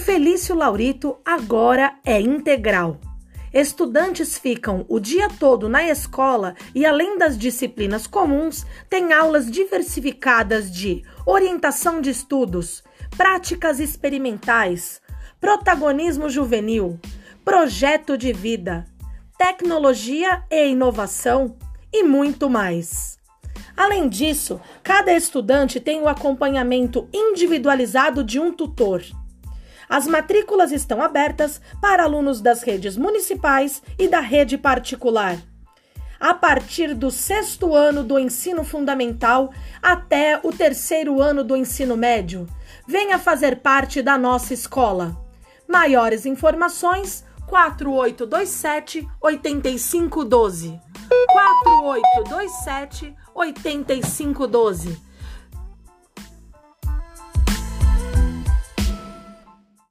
Felício Laurito agora é integral. Estudantes ficam o dia todo na escola e, além das disciplinas comuns, têm aulas diversificadas de orientação de estudos, práticas experimentais, protagonismo juvenil, projeto de vida, tecnologia e inovação e muito mais. Além disso, cada estudante tem o acompanhamento individualizado de um tutor. As matrículas estão abertas para alunos das redes municipais e da rede particular. A partir do sexto ano do ensino fundamental até o terceiro ano do ensino médio, venha fazer parte da nossa escola. Maiores informações 4827 8512. 4827 8512